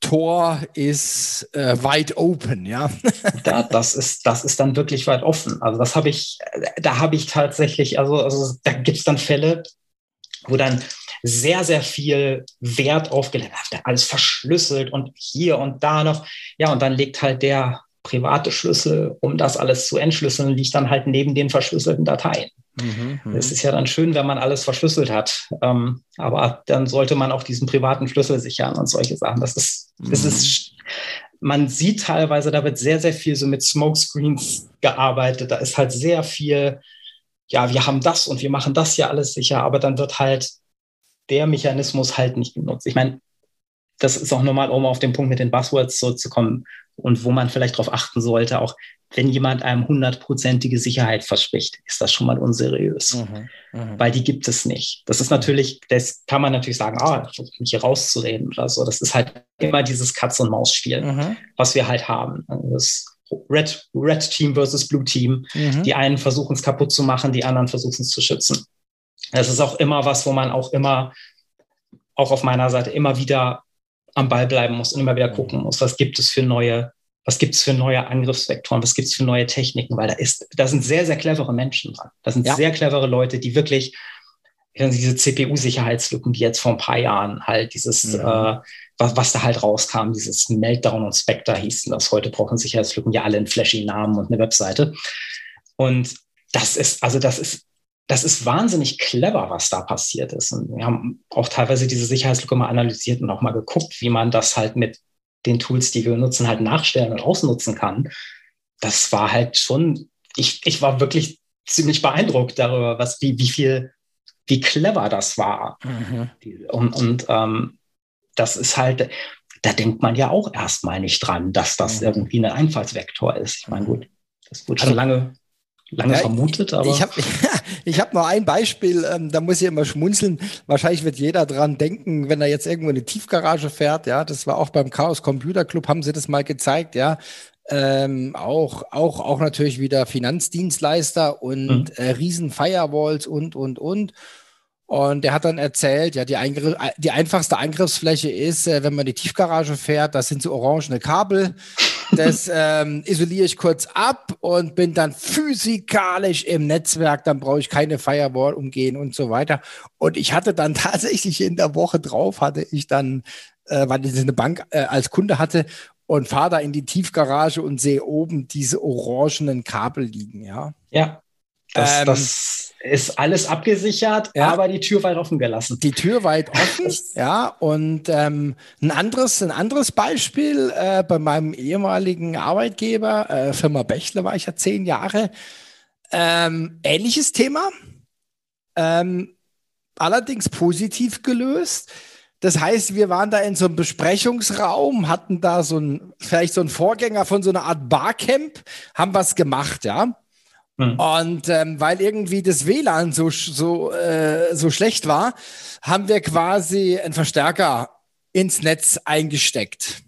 Tor ist äh, wide open, ja. da, das ist, das ist dann wirklich weit offen. Also das habe ich, da habe ich tatsächlich, also, also da gibt es dann Fälle, wo dann sehr, sehr viel Wert aufgelegt alles verschlüsselt und hier und da noch. Ja, und dann legt halt der private Schlüssel, um das alles zu entschlüsseln, liegt dann halt neben den verschlüsselten Dateien. Mhm, mhm, es ist ja dann schön, wenn man alles verschlüsselt hat. Ähm, aber dann sollte man auch diesen privaten Schlüssel sichern und solche Sachen. Das ist, mhm. das ist, man sieht teilweise, da wird sehr, sehr viel so mit Smokescreens gearbeitet. Da ist halt sehr viel, ja, wir haben das und wir machen das ja alles sicher, aber dann wird halt der Mechanismus halt nicht genutzt. Ich meine, das ist auch normal, um auf den Punkt mit den Buzzwords zurückzukommen und wo man vielleicht darauf achten sollte, auch wenn jemand einem hundertprozentige Sicherheit verspricht, ist das schon mal unseriös, mhm, mh. weil die gibt es nicht. Das ist natürlich, das kann man natürlich sagen, ah, mich hier rauszureden oder so. Das ist halt immer dieses Katz-und-Maus-Spiel, mhm. was wir halt haben. Also das Red, Red Team versus Blue Team. Mhm. Die einen versuchen es kaputt zu machen, die anderen versuchen es zu schützen. Das ist auch immer was, wo man auch immer, auch auf meiner Seite, immer wieder am Ball bleiben muss und immer wieder gucken muss, was gibt es für neue, was gibt es für neue Angriffsvektoren, was gibt es für neue Techniken, weil da ist, da sind sehr, sehr clevere Menschen dran. Da sind ja. sehr clevere Leute, die wirklich diese CPU-Sicherheitslücken, die jetzt vor ein paar Jahren halt dieses, mhm. äh, was, was da halt rauskam, dieses Meltdown und Spectre hießen das. Heute brauchen Sicherheitslücken ja alle einen flashy Namen und eine Webseite. Und das ist, also das ist das ist wahnsinnig clever, was da passiert ist. Und wir haben auch teilweise diese Sicherheitslücke mal analysiert und auch mal geguckt, wie man das halt mit den Tools, die wir nutzen, halt nachstellen und ausnutzen kann. Das war halt schon, ich, ich war wirklich ziemlich beeindruckt darüber, was, wie, wie viel, wie clever das war. Mhm. Und, und ähm, das ist halt, da denkt man ja auch erstmal nicht dran, dass das mhm. irgendwie ein Einfallsvektor ist. Ich meine, gut, das wurde schon also, lange lange ja, vermutet, aber. Ich habe ich hab noch ein Beispiel, ähm, da muss ich immer schmunzeln. Wahrscheinlich wird jeder dran denken, wenn er jetzt irgendwo in eine Tiefgarage fährt, ja, das war auch beim Chaos Computer Club, haben sie das mal gezeigt, ja. Ähm, auch, auch, auch natürlich wieder Finanzdienstleister und mhm. äh, riesen Firewalls und, und, und. Und der hat dann erzählt, ja, die, Eingriff, die einfachste Angriffsfläche ist, äh, wenn man die Tiefgarage fährt, das sind so orangene Kabel. Das ähm, isoliere ich kurz ab und bin dann physikalisch im Netzwerk. Dann brauche ich keine Firewall umgehen und so weiter. Und ich hatte dann tatsächlich in der Woche drauf, hatte ich dann, äh, weil ich eine Bank äh, als Kunde hatte und fahre da in die Tiefgarage und sehe oben diese orangenen Kabel liegen, ja. Ja. Das, ähm, das ist alles abgesichert, ja, aber die Tür weit offen gelassen. Die Tür weit offen, ja. Und ähm, ein, anderes, ein anderes Beispiel äh, bei meinem ehemaligen Arbeitgeber, äh, Firma Bächle, war ich ja zehn Jahre. Ähm, ähnliches Thema, ähm, allerdings positiv gelöst. Das heißt, wir waren da in so einem Besprechungsraum, hatten da so ein, vielleicht so einen Vorgänger von so einer Art Barcamp, haben was gemacht, ja. Mhm. Und ähm, weil irgendwie das WLAN so, so, äh, so schlecht war, haben wir quasi einen Verstärker ins Netz eingesteckt.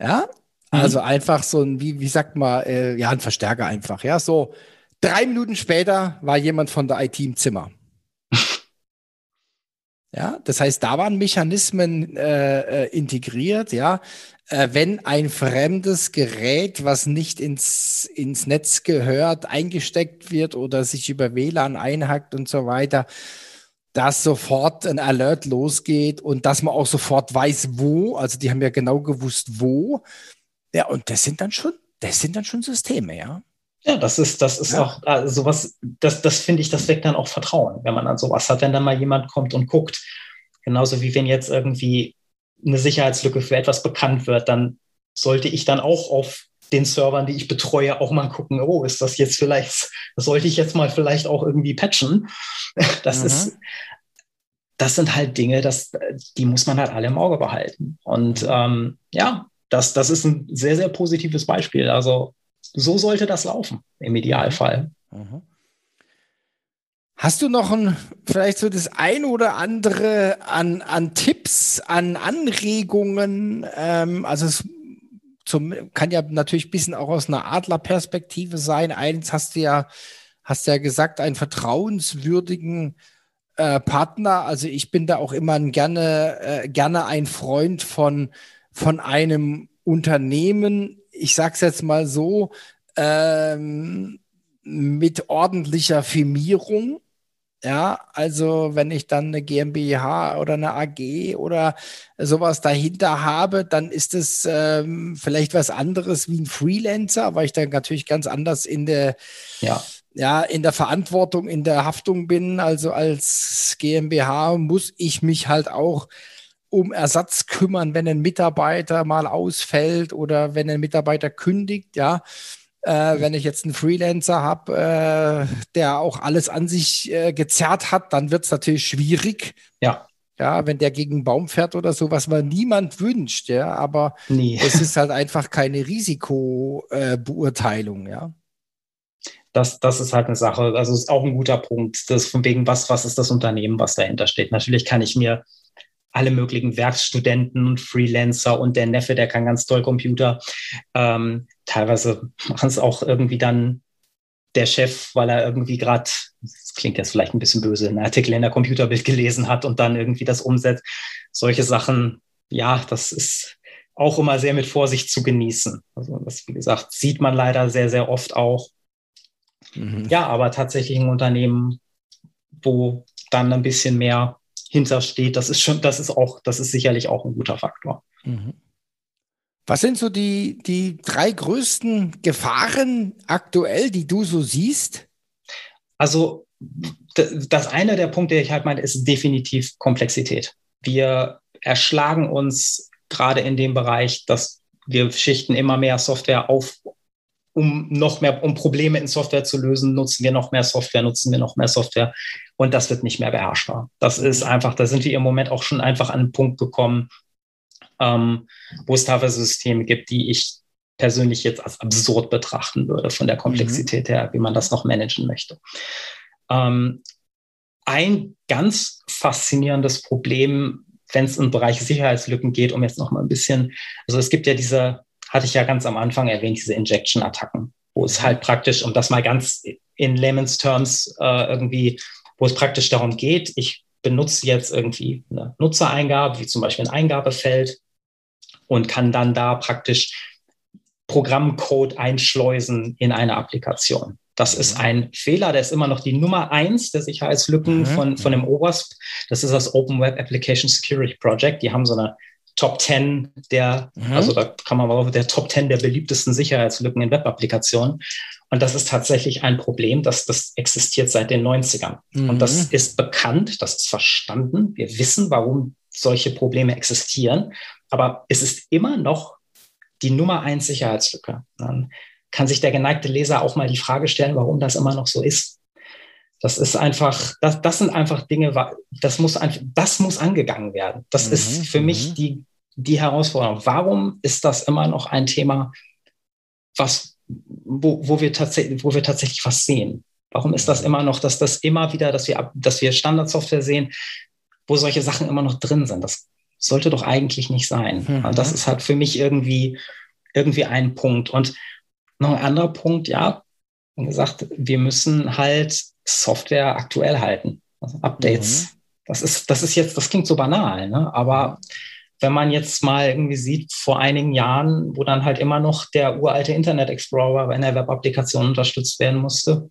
Ja, mhm. also einfach so ein, wie, wie sagt man, äh, ja, ein Verstärker einfach. Ja, so drei Minuten später war jemand von der IT im Zimmer. Ja, das heißt, da waren Mechanismen äh, äh, integriert, ja. Äh, wenn ein fremdes Gerät, was nicht ins, ins Netz gehört, eingesteckt wird oder sich über WLAN einhackt und so weiter, dass sofort ein Alert losgeht und dass man auch sofort weiß, wo. Also die haben ja genau gewusst, wo. Ja, und das sind dann schon, das sind dann schon Systeme, ja. Ja, das ist, das ist ja. auch also sowas, das, das finde ich, das weckt dann auch Vertrauen, wenn man an sowas hat, wenn dann mal jemand kommt und guckt. Genauso wie wenn jetzt irgendwie eine Sicherheitslücke für etwas bekannt wird, dann sollte ich dann auch auf den Servern, die ich betreue, auch mal gucken, oh, ist das jetzt vielleicht, das sollte ich jetzt mal vielleicht auch irgendwie patchen. Das mhm. ist, das sind halt Dinge, das, die muss man halt alle im Auge behalten. Und ähm, ja, das, das ist ein sehr, sehr positives Beispiel. Also so sollte das laufen im Idealfall. Mhm. Hast du noch ein, vielleicht so das ein oder andere an, an Tipps, an Anregungen? Ähm, also es zum, kann ja natürlich ein bisschen auch aus einer Adlerperspektive sein. Eins hast du ja hast ja gesagt, einen vertrauenswürdigen äh, Partner. Also ich bin da auch immer ein gerne, äh, gerne ein Freund von, von einem Unternehmen, ich sag's jetzt mal so, ähm, mit ordentlicher Firmierung. Ja, also wenn ich dann eine GmbH oder eine AG oder sowas dahinter habe, dann ist es ähm, vielleicht was anderes wie ein Freelancer, weil ich dann natürlich ganz anders in der, ja. Ja, in der Verantwortung, in der Haftung bin. Also als GmbH muss ich mich halt auch um Ersatz kümmern, wenn ein Mitarbeiter mal ausfällt oder wenn ein Mitarbeiter kündigt, ja. Äh, wenn ich jetzt einen Freelancer habe, äh, der auch alles an sich äh, gezerrt hat, dann wird es natürlich schwierig. Ja. Ja, wenn der gegen einen Baum fährt oder so, was man niemand wünscht, ja, aber nee. es ist halt einfach keine Risikobeurteilung, ja. Das, das ist halt eine Sache. Also ist auch ein guter Punkt. Das von wegen, was, was ist das Unternehmen, was dahinter steht. Natürlich kann ich mir alle möglichen Werkstudenten und Freelancer und der Neffe, der kann ganz toll Computer. Ähm, teilweise machen es auch irgendwie dann der Chef, weil er irgendwie gerade, das klingt jetzt vielleicht ein bisschen böse, einen Artikel in der Computerbild gelesen hat und dann irgendwie das umsetzt. Solche Sachen, ja, das ist auch immer sehr mit Vorsicht zu genießen. Also das, wie gesagt, sieht man leider sehr, sehr oft auch. Mhm. Ja, aber tatsächlich ein Unternehmen, wo dann ein bisschen mehr hintersteht, das ist schon, das ist auch, das ist sicherlich auch ein guter Faktor. Mhm. Was sind so die, die drei größten Gefahren aktuell, die du so siehst? Also das eine der Punkte, die ich halt meine, ist definitiv Komplexität. Wir erschlagen uns gerade in dem Bereich, dass wir schichten immer mehr Software auf, um noch mehr, um Probleme in Software zu lösen, nutzen wir noch mehr Software, nutzen wir noch mehr Software und das wird nicht mehr beherrschbar. Das ist einfach, da sind wir im Moment auch schon einfach an einen Punkt gekommen, ähm, wo es teilweise Systeme gibt, die ich persönlich jetzt als absurd betrachten würde von der Komplexität mhm. her, wie man das noch managen möchte. Ähm, ein ganz faszinierendes Problem, wenn es im Bereich Sicherheitslücken geht, um jetzt noch mal ein bisschen, also es gibt ja diese, hatte ich ja ganz am Anfang erwähnt, diese Injection-Attacken, wo es halt praktisch, um das mal ganz in Layman's Terms äh, irgendwie, wo es praktisch darum geht, ich benutze jetzt irgendwie eine Nutzereingabe, wie zum Beispiel ein Eingabefeld und kann dann da praktisch Programmcode einschleusen in eine Applikation. Das ist mhm. ein Fehler, der ist immer noch die Nummer eins der Sicherheitslücken mhm. von, von dem OWASP. Das ist das Open Web Application Security Project. Die haben so eine Top 10 der, mhm. also da kann man mal der Top 10 der beliebtesten Sicherheitslücken in Web-Applikationen. Und das ist tatsächlich ein Problem, das, das existiert seit den 90ern. Mhm. Und das ist bekannt, das ist verstanden. Wir wissen, warum solche Probleme existieren. Aber es ist immer noch die Nummer eins Sicherheitslücke. Dann kann sich der geneigte Leser auch mal die Frage stellen, warum das immer noch so ist. Das ist einfach, das, das sind einfach Dinge, das muss, das muss angegangen werden. Das mhm, ist für mich mhm. die, die Herausforderung. Warum ist das immer noch ein Thema, was, wo, wo, wir tatsächlich, wo wir tatsächlich was sehen? Warum ist das immer noch, dass das immer wieder, dass wir, dass wir Standardsoftware sehen, wo solche Sachen immer noch drin sind? Das sollte doch eigentlich nicht sein. Mhm. Das ist halt für mich irgendwie, irgendwie ein Punkt. Und noch ein anderer Punkt, ja, wie gesagt, wir müssen halt Software aktuell halten. Also Updates. Mhm. Das ist, das ist jetzt, das klingt so banal, ne? aber wenn man jetzt mal irgendwie sieht, vor einigen Jahren, wo dann halt immer noch der uralte Internet Explorer in der Web-Applikation unterstützt werden musste,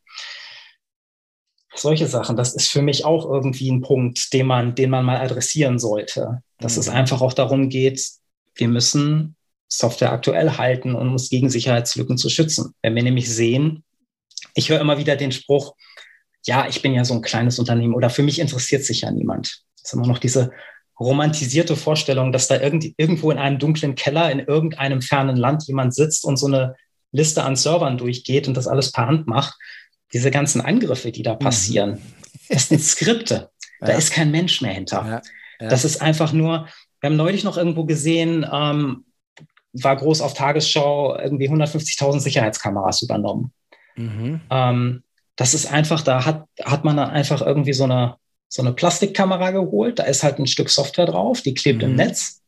solche Sachen, das ist für mich auch irgendwie ein Punkt, den man, den man mal adressieren sollte. Dass mhm. es einfach auch darum geht, wir müssen Software aktuell halten, um uns gegen Sicherheitslücken zu schützen. Wenn wir nämlich sehen, ich höre immer wieder den Spruch, ja, ich bin ja so ein kleines Unternehmen oder für mich interessiert sich ja niemand. Das ist immer noch diese romantisierte Vorstellung, dass da irgend, irgendwo in einem dunklen Keller in irgendeinem fernen Land jemand sitzt und so eine Liste an Servern durchgeht und das alles per Hand macht. Diese ganzen Angriffe, die da mhm. passieren, das sind Skripte. Da ja. ist kein Mensch mehr hinter. Ja. Das ist einfach nur, wir haben neulich noch irgendwo gesehen, ähm, war groß auf Tagesschau, irgendwie 150.000 Sicherheitskameras übernommen. Mhm. Ähm, das ist einfach, da hat, hat man dann einfach irgendwie so eine, so eine Plastikkamera geholt. Da ist halt ein Stück Software drauf, die klebt mhm. im Netz.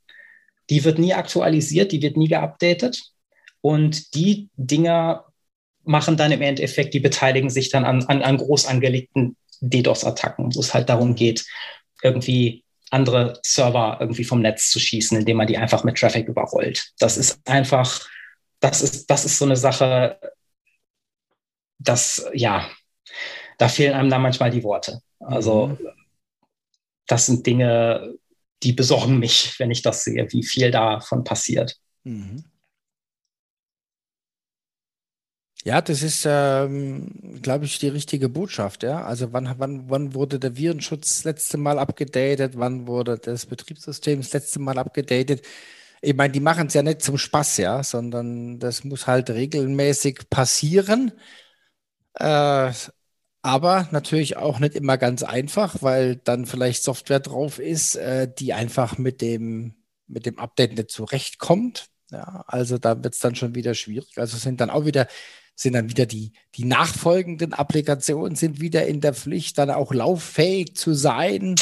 Die wird nie aktualisiert, die wird nie geupdatet. Und die Dinger machen dann im Endeffekt, die beteiligen sich dann an, an, an groß angelegten DDoS-Attacken, wo es halt darum geht, irgendwie andere Server irgendwie vom Netz zu schießen, indem man die einfach mit Traffic überrollt. Das ist einfach, das ist, das ist so eine Sache, das, ja, da fehlen einem dann manchmal die Worte. Also, das sind Dinge, die besorgen mich, wenn ich das sehe, wie viel davon passiert. Mhm. Ja, das ist, ähm, glaube ich, die richtige Botschaft. Ja, also wann, wann, wann wurde der Virenschutz das letzte Mal abgedatet? Wann wurde das Betriebssystem das letzte Mal abgedatet? Ich meine, die machen es ja nicht zum Spaß, ja, sondern das muss halt regelmäßig passieren. Äh, aber natürlich auch nicht immer ganz einfach, weil dann vielleicht Software drauf ist, äh, die einfach mit dem, mit dem Update nicht zurechtkommt. Ja, also da wird es dann schon wieder schwierig. Also sind dann auch wieder sind dann wieder die, die nachfolgenden Applikationen sind wieder in der Pflicht, dann auch lauffähig zu sein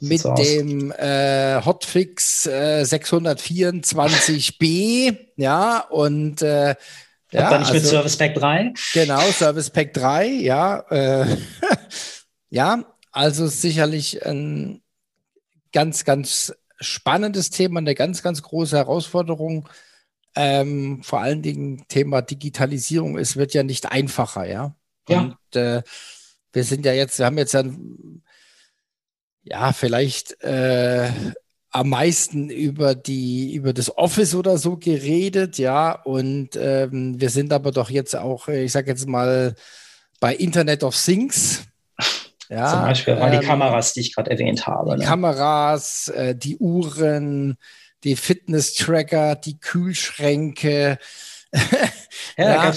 mit so dem äh, Hotfix äh, 624b, ja, und äh, ja, dann nicht also, mit Service Pack 3? Genau, Service Pack 3, ja. Äh, ja, also sicherlich ein ganz, ganz spannendes Thema, eine ganz, ganz große Herausforderung. Ähm, vor allen Dingen Thema Digitalisierung, es wird ja nicht einfacher, ja. ja. Und äh, wir sind ja jetzt, wir haben jetzt ein, ja, vielleicht äh, am meisten über die, über das Office oder so geredet, ja. Und ähm, wir sind aber doch jetzt auch, ich sag jetzt mal, bei Internet of Things. Ja, Zum Beispiel waren ähm, die Kameras, die ich gerade erwähnt habe. Die ne? Kameras, äh, die Uhren, die Fitness-Tracker, die Kühlschränke. ja, ja.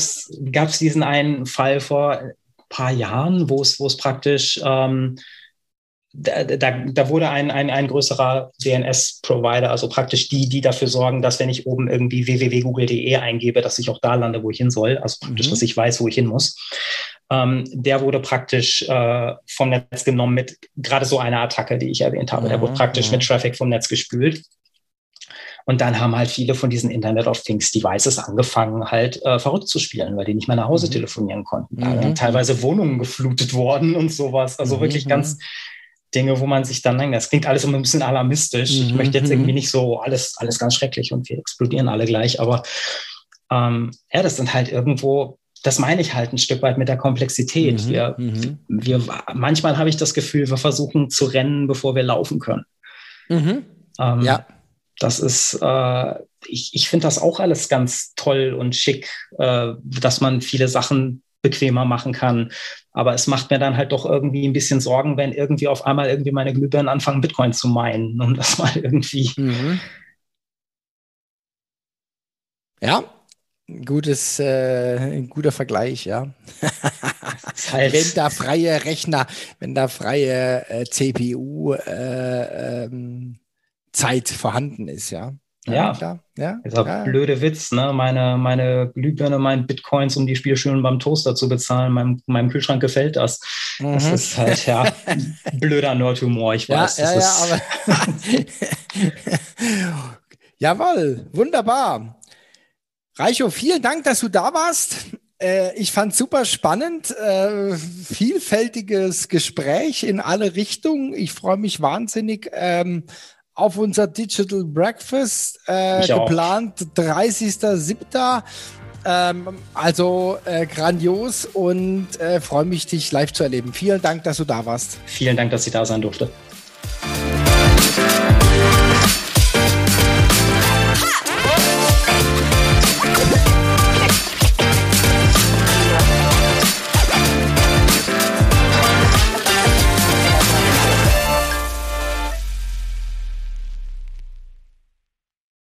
gab es diesen einen Fall vor ein paar Jahren, wo es praktisch ähm, da, da, da, wurde ein, ein, ein größerer DNS-Provider, also praktisch die, die dafür sorgen, dass wenn ich oben irgendwie www.google.de eingebe, dass ich auch da lande, wo ich hin soll, also praktisch, mhm. dass ich weiß, wo ich hin muss. Ähm, der wurde praktisch äh, vom Netz genommen mit gerade so einer Attacke, die ich erwähnt habe. Mhm. Der wurde praktisch mhm. mit Traffic vom Netz gespült. Und dann haben halt viele von diesen Internet of Things Devices angefangen, halt äh, verrückt zu spielen, weil die nicht mehr nach Hause mhm. telefonieren konnten. Da mhm. teilweise Wohnungen geflutet worden und sowas. Also mhm. wirklich ganz Dinge, wo man sich dann denkt, das klingt alles immer ein bisschen alarmistisch. Ich möchte jetzt irgendwie nicht so alles, alles ganz schrecklich und wir explodieren alle gleich. Aber ähm, ja, das sind halt irgendwo das meine ich halt ein Stück weit mit der Komplexität. Mhm, wir, mhm. wir, manchmal habe ich das Gefühl, wir versuchen zu rennen, bevor wir laufen können. Mhm. Ähm, ja. Das ist, äh, ich, ich finde das auch alles ganz toll und schick, äh, dass man viele Sachen bequemer machen kann. Aber es macht mir dann halt doch irgendwie ein bisschen Sorgen, wenn irgendwie auf einmal irgendwie meine Glühbirnen anfangen, Bitcoin zu meinen und das mal irgendwie. Mhm. Ja, gutes, äh, ein guter Vergleich, ja. Halt wenn da freie Rechner, wenn da freie äh, CPU äh, ähm, Zeit vorhanden ist, ja. Ja, klar. Ja, Dieser ja. blöde Witz, ne? Meine, meine Glühbirne, meine Bitcoins, um die Spielschön beim Toaster zu bezahlen. Meinem, meinem Kühlschrank gefällt das. Mhm. Das ist halt, ja, blöder Nerdhumor, ich weiß. Ja, ja, ja, aber Jawohl, wunderbar. Reicho, vielen Dank, dass du da warst. Äh, ich fand super spannend, äh, vielfältiges Gespräch in alle Richtungen. Ich freue mich wahnsinnig ähm, auf unser Digital Breakfast äh, geplant, 30.07. Ähm, also äh, grandios und äh, freue mich, dich live zu erleben. Vielen Dank, dass du da warst. Vielen Dank, dass ich da sein durfte.